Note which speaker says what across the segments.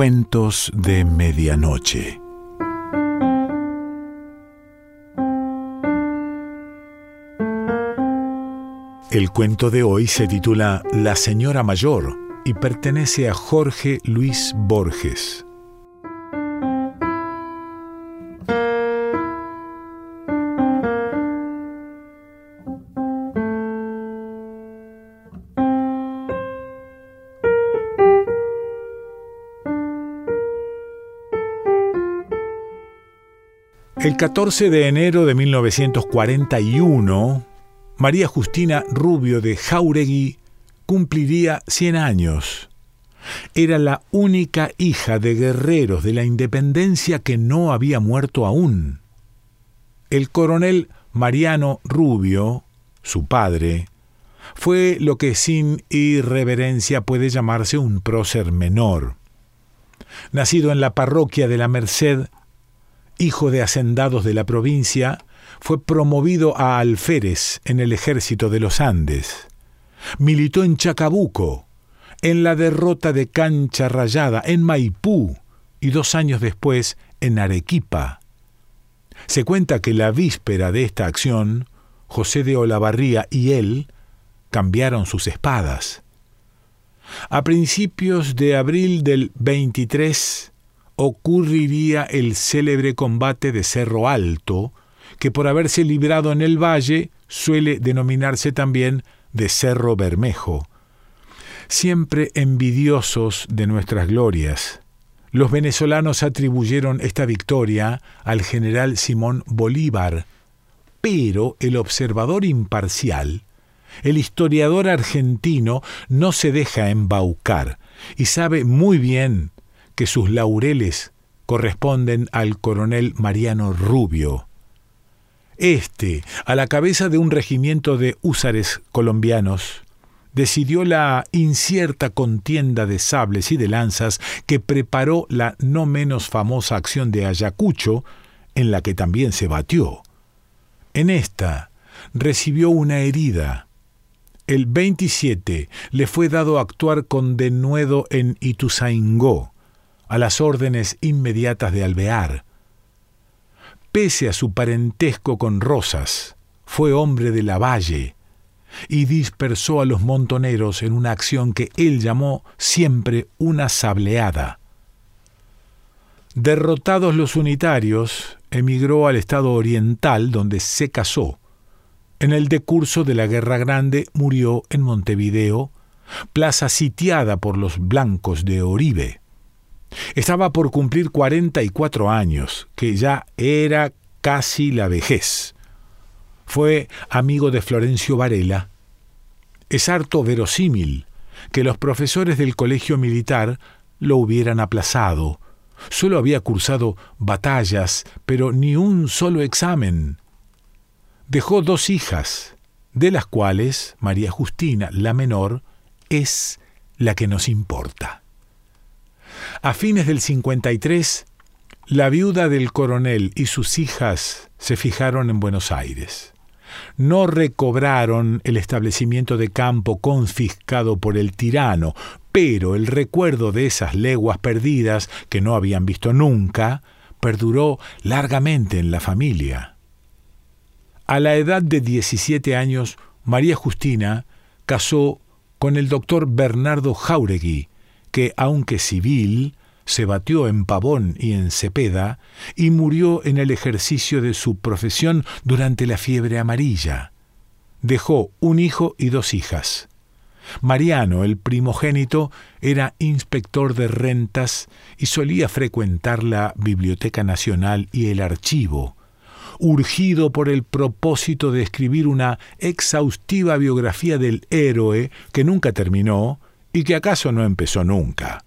Speaker 1: Cuentos de Medianoche. El cuento de hoy se titula La Señora Mayor y pertenece a Jorge Luis Borges. El 14 de enero de 1941, María Justina Rubio de Jauregui cumpliría 100 años. Era la única hija de guerreros de la independencia que no había muerto aún. El coronel Mariano Rubio, su padre, fue lo que sin irreverencia puede llamarse un prócer menor. Nacido en la parroquia de la Merced, hijo de hacendados de la provincia, fue promovido a alférez en el ejército de los Andes. Militó en Chacabuco, en la derrota de Cancha Rayada, en Maipú y dos años después en Arequipa. Se cuenta que la víspera de esta acción, José de Olavarría y él cambiaron sus espadas. A principios de abril del 23, ocurriría el célebre combate de Cerro Alto, que por haberse librado en el valle suele denominarse también de Cerro Bermejo. Siempre envidiosos de nuestras glorias, los venezolanos atribuyeron esta victoria al general Simón Bolívar, pero el observador imparcial, el historiador argentino, no se deja embaucar y sabe muy bien que sus laureles corresponden al coronel Mariano Rubio. Este, a la cabeza de un regimiento de húsares colombianos, decidió la incierta contienda de sables y de lanzas que preparó la no menos famosa acción de Ayacucho, en la que también se batió. En esta recibió una herida. El 27 le fue dado actuar con denuedo en Ituzaingó, a las órdenes inmediatas de Alvear. Pese a su parentesco con Rosas, fue hombre de la valle y dispersó a los montoneros en una acción que él llamó siempre una sableada. Derrotados los unitarios, emigró al estado oriental donde se casó. En el decurso de la Guerra Grande murió en Montevideo, plaza sitiada por los blancos de Oribe. Estaba por cumplir 44 años, que ya era casi la vejez. Fue amigo de Florencio Varela. Es harto verosímil que los profesores del colegio militar lo hubieran aplazado. Solo había cursado batallas, pero ni un solo examen. Dejó dos hijas, de las cuales María Justina, la menor, es la que nos importa. A fines del 53, la viuda del coronel y sus hijas se fijaron en Buenos Aires. No recobraron el establecimiento de campo confiscado por el tirano, pero el recuerdo de esas leguas perdidas que no habían visto nunca perduró largamente en la familia. A la edad de 17 años, María Justina casó con el doctor Bernardo Jauregui, que, aunque civil, se batió en Pavón y en Cepeda y murió en el ejercicio de su profesión durante la fiebre amarilla. Dejó un hijo y dos hijas. Mariano, el primogénito, era inspector de rentas y solía frecuentar la Biblioteca Nacional y el archivo, urgido por el propósito de escribir una exhaustiva biografía del héroe que nunca terminó, y que acaso no empezó nunca.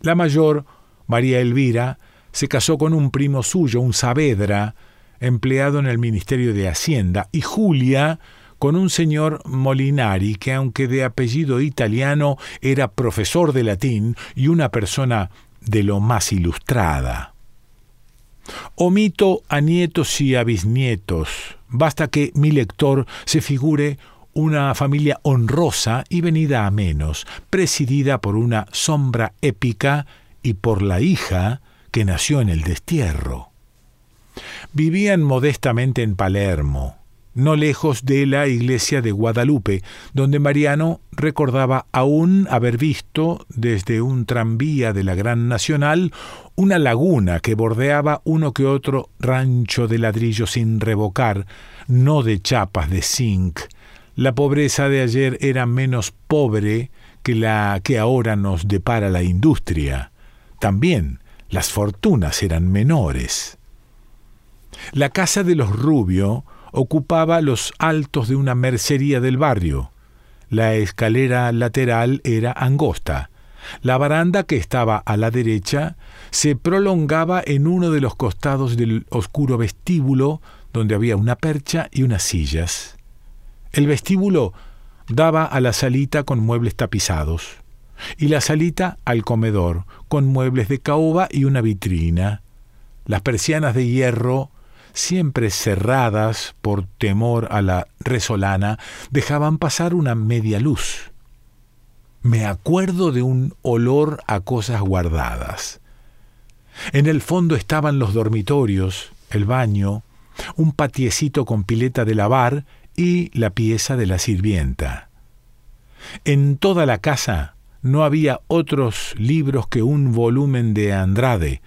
Speaker 1: La mayor, María Elvira, se casó con un primo suyo, un Saavedra, empleado en el Ministerio de Hacienda, y Julia con un señor Molinari, que aunque de apellido italiano era profesor de latín y una persona de lo más ilustrada. Omito a nietos y a bisnietos, basta que mi lector se figure una familia honrosa y venida a menos, presidida por una sombra épica y por la hija que nació en el destierro. Vivían modestamente en Palermo, no lejos de la iglesia de Guadalupe, donde Mariano recordaba aún haber visto desde un tranvía de la Gran Nacional una laguna que bordeaba uno que otro rancho de ladrillo sin revocar, no de chapas de zinc. La pobreza de ayer era menos pobre que la que ahora nos depara la industria. También las fortunas eran menores. La casa de los Rubio ocupaba los altos de una mercería del barrio. La escalera lateral era angosta. La baranda que estaba a la derecha se prolongaba en uno de los costados del oscuro vestíbulo donde había una percha y unas sillas. El vestíbulo daba a la salita con muebles tapizados y la salita al comedor con muebles de caoba y una vitrina. Las persianas de hierro siempre cerradas por temor a la resolana, dejaban pasar una media luz. Me acuerdo de un olor a cosas guardadas. En el fondo estaban los dormitorios, el baño, un patiecito con pileta de lavar y la pieza de la sirvienta. En toda la casa no había otros libros que un volumen de Andrade,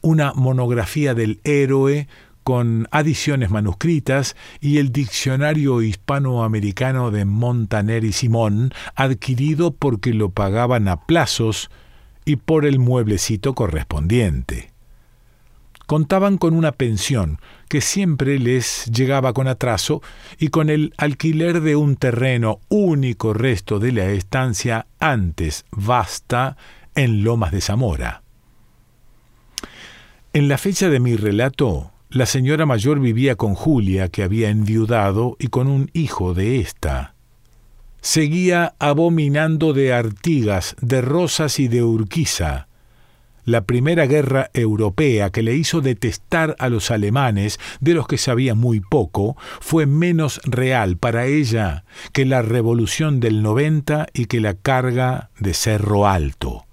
Speaker 1: una monografía del héroe con adiciones manuscritas y el diccionario hispanoamericano de Montaner y Simón, adquirido porque lo pagaban a plazos y por el mueblecito correspondiente. Contaban con una pensión que siempre les llegaba con atraso y con el alquiler de un terreno único resto de la estancia antes vasta en Lomas de Zamora. En la fecha de mi relato, la señora mayor vivía con Julia, que había enviudado, y con un hijo de ésta. Seguía abominando de Artigas, de Rosas y de Urquiza, la primera guerra europea que le hizo detestar a los alemanes, de los que sabía muy poco, fue menos real para ella que la revolución del 90 y que la carga de Cerro Alto.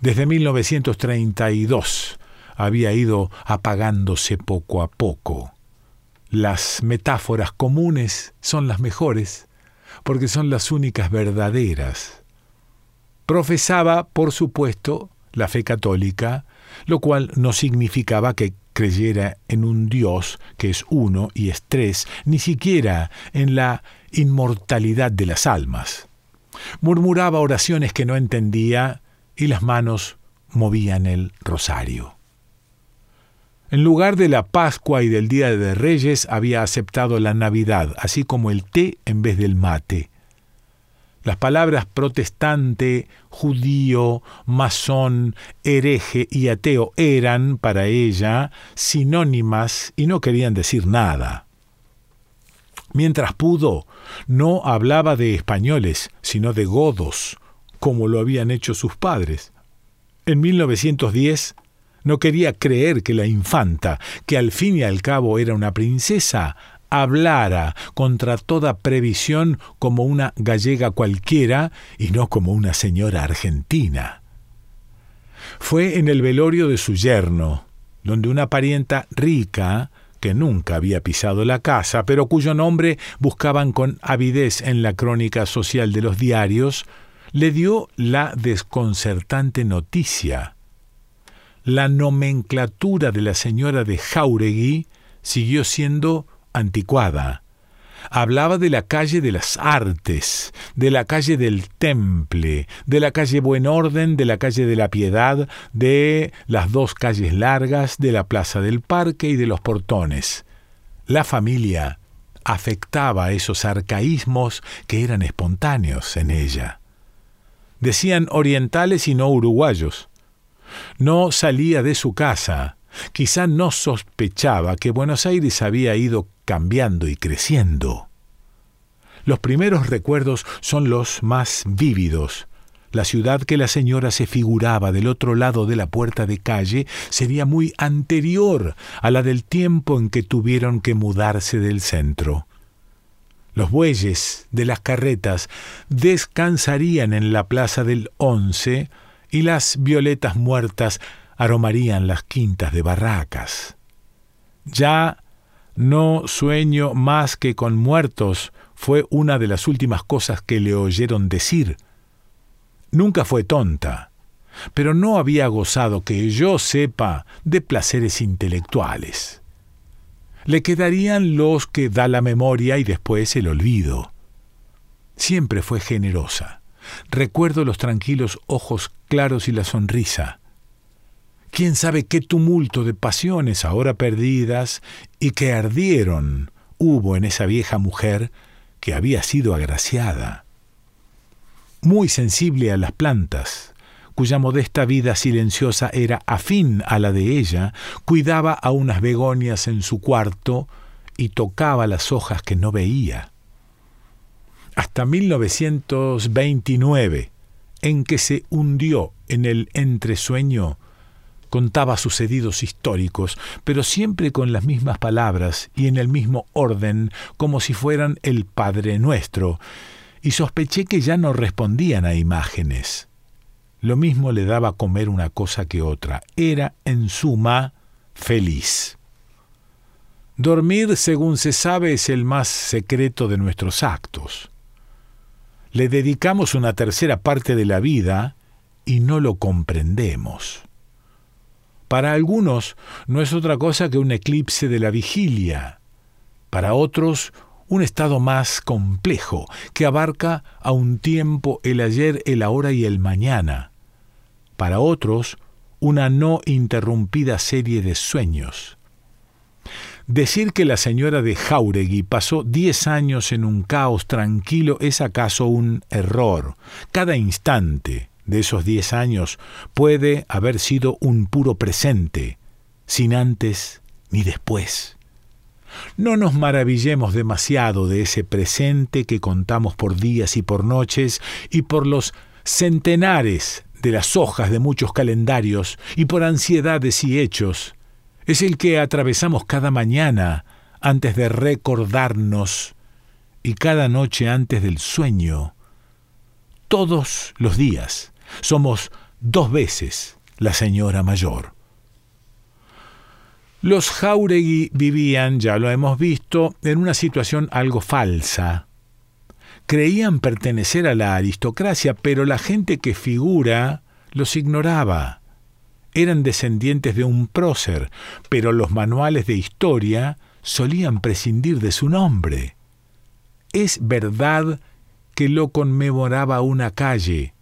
Speaker 1: Desde 1932, había ido apagándose poco a poco. Las metáforas comunes son las mejores, porque son las únicas verdaderas. Profesaba, por supuesto, la fe católica, lo cual no significaba que creyera en un Dios que es uno y es tres, ni siquiera en la inmortalidad de las almas. Murmuraba oraciones que no entendía y las manos movían el rosario. En lugar de la Pascua y del Día de Reyes había aceptado la Navidad, así como el té en vez del mate. Las palabras protestante, judío, masón, hereje y ateo eran, para ella, sinónimas y no querían decir nada. Mientras pudo, no hablaba de españoles, sino de godos, como lo habían hecho sus padres. En 1910 no quería creer que la infanta, que al fin y al cabo era una princesa, hablara contra toda previsión como una gallega cualquiera y no como una señora argentina. Fue en el velorio de su yerno, donde una parienta rica, que nunca había pisado la casa, pero cuyo nombre buscaban con avidez en la crónica social de los diarios, le dio la desconcertante noticia la nomenclatura de la señora de Jauregui siguió siendo anticuada. Hablaba de la calle de las artes, de la calle del temple, de la calle Buen Orden, de la calle de la Piedad, de las dos calles largas, de la Plaza del Parque y de los portones. La familia afectaba esos arcaísmos que eran espontáneos en ella. Decían orientales y no uruguayos. No salía de su casa. Quizá no sospechaba que Buenos Aires había ido cambiando y creciendo. Los primeros recuerdos son los más vívidos. La ciudad que la señora se figuraba del otro lado de la puerta de calle sería muy anterior a la del tiempo en que tuvieron que mudarse del centro. Los bueyes de las carretas descansarían en la plaza del Once y las violetas muertas aromarían las quintas de barracas. Ya no sueño más que con muertos fue una de las últimas cosas que le oyeron decir. Nunca fue tonta, pero no había gozado que yo sepa de placeres intelectuales. Le quedarían los que da la memoria y después el olvido. Siempre fue generosa. Recuerdo los tranquilos ojos claros y la sonrisa. Quién sabe qué tumulto de pasiones ahora perdidas y que ardieron hubo en esa vieja mujer que había sido agraciada. Muy sensible a las plantas, cuya modesta vida silenciosa era afín a la de ella, cuidaba a unas begonias en su cuarto y tocaba las hojas que no veía. Hasta 1929, en que se hundió en el entresueño, contaba sucedidos históricos, pero siempre con las mismas palabras y en el mismo orden, como si fueran el Padre Nuestro, y sospeché que ya no respondían a imágenes. Lo mismo le daba comer una cosa que otra. Era, en suma, feliz. Dormir, según se sabe, es el más secreto de nuestros actos. Le dedicamos una tercera parte de la vida y no lo comprendemos. Para algunos no es otra cosa que un eclipse de la vigilia. Para otros, un estado más complejo, que abarca a un tiempo el ayer, el ahora y el mañana. Para otros, una no interrumpida serie de sueños. Decir que la señora de Jauregui pasó diez años en un caos tranquilo es acaso un error. Cada instante de esos diez años puede haber sido un puro presente, sin antes ni después. No nos maravillemos demasiado de ese presente que contamos por días y por noches y por los centenares de las hojas de muchos calendarios y por ansiedades y hechos. Es el que atravesamos cada mañana antes de recordarnos y cada noche antes del sueño. Todos los días somos dos veces la señora mayor. Los Jauregui vivían, ya lo hemos visto, en una situación algo falsa. Creían pertenecer a la aristocracia, pero la gente que figura los ignoraba. Eran descendientes de un prócer, pero los manuales de historia solían prescindir de su nombre. Es verdad que lo conmemoraba una calle,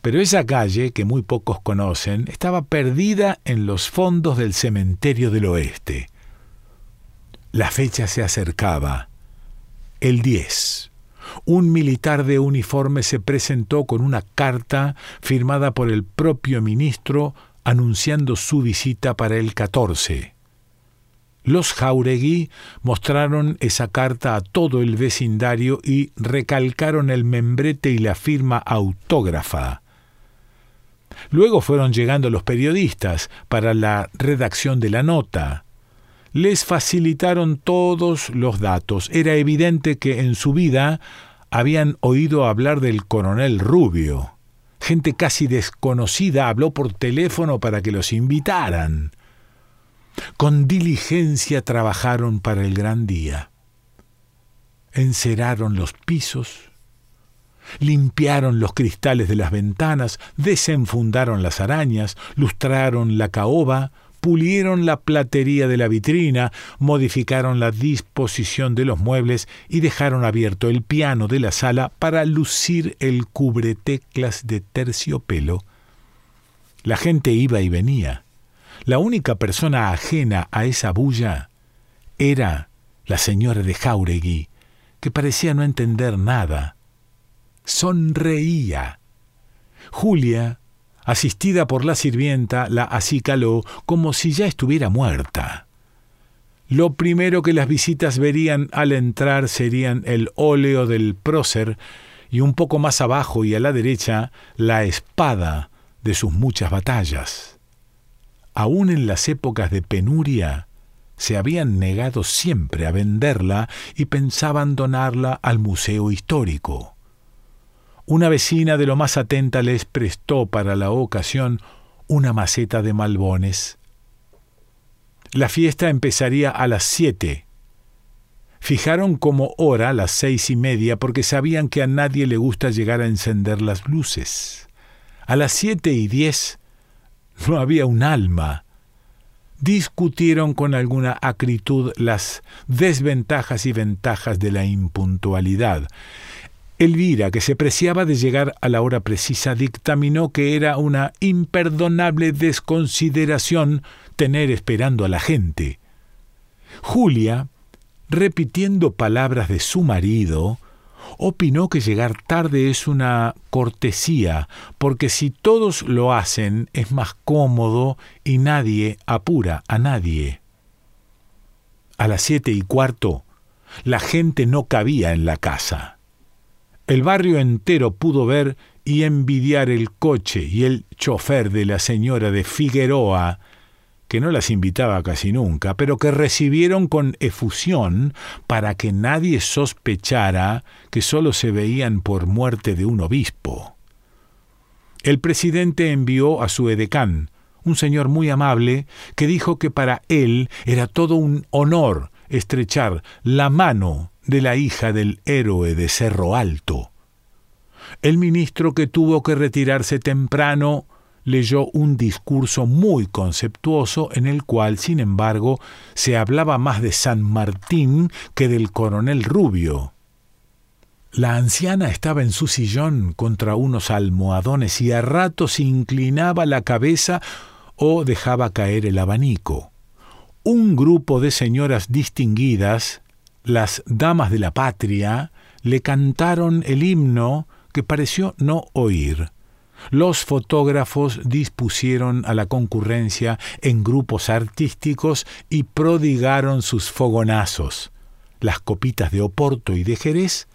Speaker 1: pero esa calle, que muy pocos conocen, estaba perdida en los fondos del cementerio del oeste. La fecha se acercaba. El 10. Un militar de uniforme se presentó con una carta firmada por el propio ministro anunciando su visita para el 14. Los Jauregui mostraron esa carta a todo el vecindario y recalcaron el membrete y la firma autógrafa. Luego fueron llegando los periodistas para la redacción de la nota. Les facilitaron todos los datos. Era evidente que en su vida habían oído hablar del coronel Rubio. Gente casi desconocida habló por teléfono para que los invitaran. Con diligencia trabajaron para el gran día. Enceraron los pisos, limpiaron los cristales de las ventanas, desenfundaron las arañas, lustraron la caoba, pulieron la platería de la vitrina, modificaron la disposición de los muebles y dejaron abierto el piano de la sala para lucir el cubreteclas de terciopelo. La gente iba y venía. La única persona ajena a esa bulla era la señora de Jauregui, que parecía no entender nada. Sonreía. Julia, asistida por la sirvienta, la acicaló como si ya estuviera muerta. Lo primero que las visitas verían al entrar serían el óleo del prócer y un poco más abajo y a la derecha la espada de sus muchas batallas aun en las épocas de penuria, se habían negado siempre a venderla y pensaban donarla al Museo Histórico. una vecina de lo más atenta les prestó para la ocasión una maceta de malbones. La fiesta empezaría a las siete. Fijaron como hora las seis y media porque sabían que a nadie le gusta llegar a encender las luces. A las siete y diez no había un alma. Discutieron con alguna acritud las desventajas y ventajas de la impuntualidad. Elvira, que se preciaba de llegar a la hora precisa, dictaminó que era una imperdonable desconsideración tener esperando a la gente. Julia, repitiendo palabras de su marido, opinó que llegar tarde es una cortesía, porque si todos lo hacen es más cómodo y nadie apura a nadie. A las siete y cuarto, la gente no cabía en la casa. El barrio entero pudo ver y envidiar el coche y el chofer de la señora de Figueroa, que no las invitaba casi nunca, pero que recibieron con efusión para que nadie sospechara que sólo se veían por muerte de un obispo. El presidente envió a su edecán, un señor muy amable, que dijo que para él era todo un honor estrechar la mano de la hija del héroe de Cerro Alto. El ministro que tuvo que retirarse temprano leyó un discurso muy conceptuoso en el cual, sin embargo, se hablaba más de San Martín que del coronel Rubio. La anciana estaba en su sillón contra unos almohadones y a ratos inclinaba la cabeza o dejaba caer el abanico. Un grupo de señoras distinguidas, las damas de la patria, le cantaron el himno que pareció no oír. Los fotógrafos dispusieron a la concurrencia en grupos artísticos y prodigaron sus fogonazos. Las copitas de Oporto y de Jerez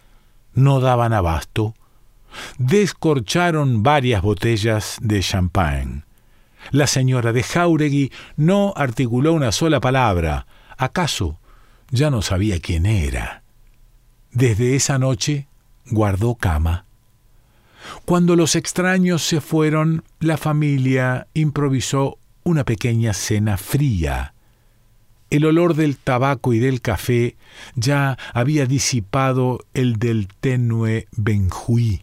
Speaker 1: no daban abasto. Descorcharon varias botellas de champagne. La señora de Jauregui no articuló una sola palabra. ¿Acaso ya no sabía quién era? Desde esa noche guardó cama. Cuando los extraños se fueron, la familia improvisó una pequeña cena fría. El olor del tabaco y del café ya había disipado el del tenue benjuí.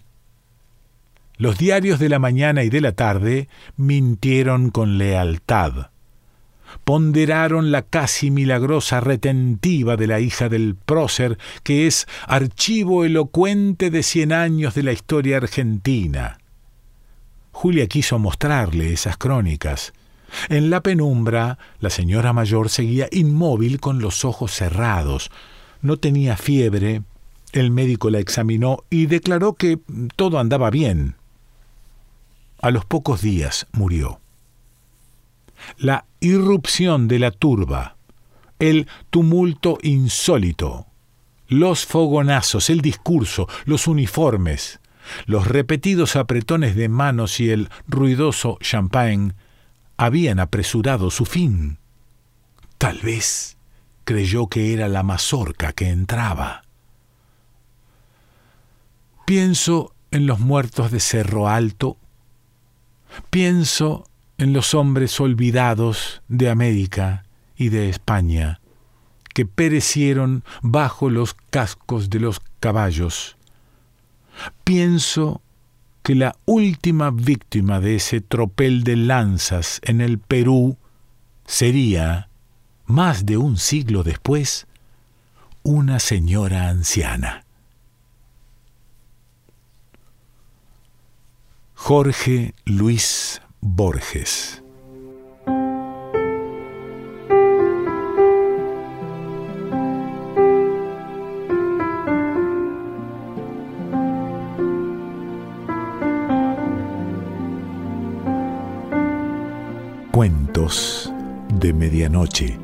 Speaker 1: Los diarios de la mañana y de la tarde mintieron con lealtad ponderaron la casi milagrosa retentiva de la hija del prócer, que es archivo elocuente de cien años de la historia argentina. Julia quiso mostrarle esas crónicas. En la penumbra, la señora mayor seguía inmóvil con los ojos cerrados. No tenía fiebre. El médico la examinó y declaró que todo andaba bien. A los pocos días murió la irrupción de la turba, el tumulto insólito, los fogonazos, el discurso, los uniformes, los repetidos apretones de manos y el ruidoso champagne habían apresurado su fin. Tal vez creyó que era la mazorca que entraba. Pienso en los muertos de Cerro Alto, pienso en los hombres olvidados de América y de España, que perecieron bajo los cascos de los caballos. Pienso que la última víctima de ese tropel de lanzas en el Perú sería, más de un siglo después, una señora anciana. Jorge Luis Borges. Cuentos de Medianoche.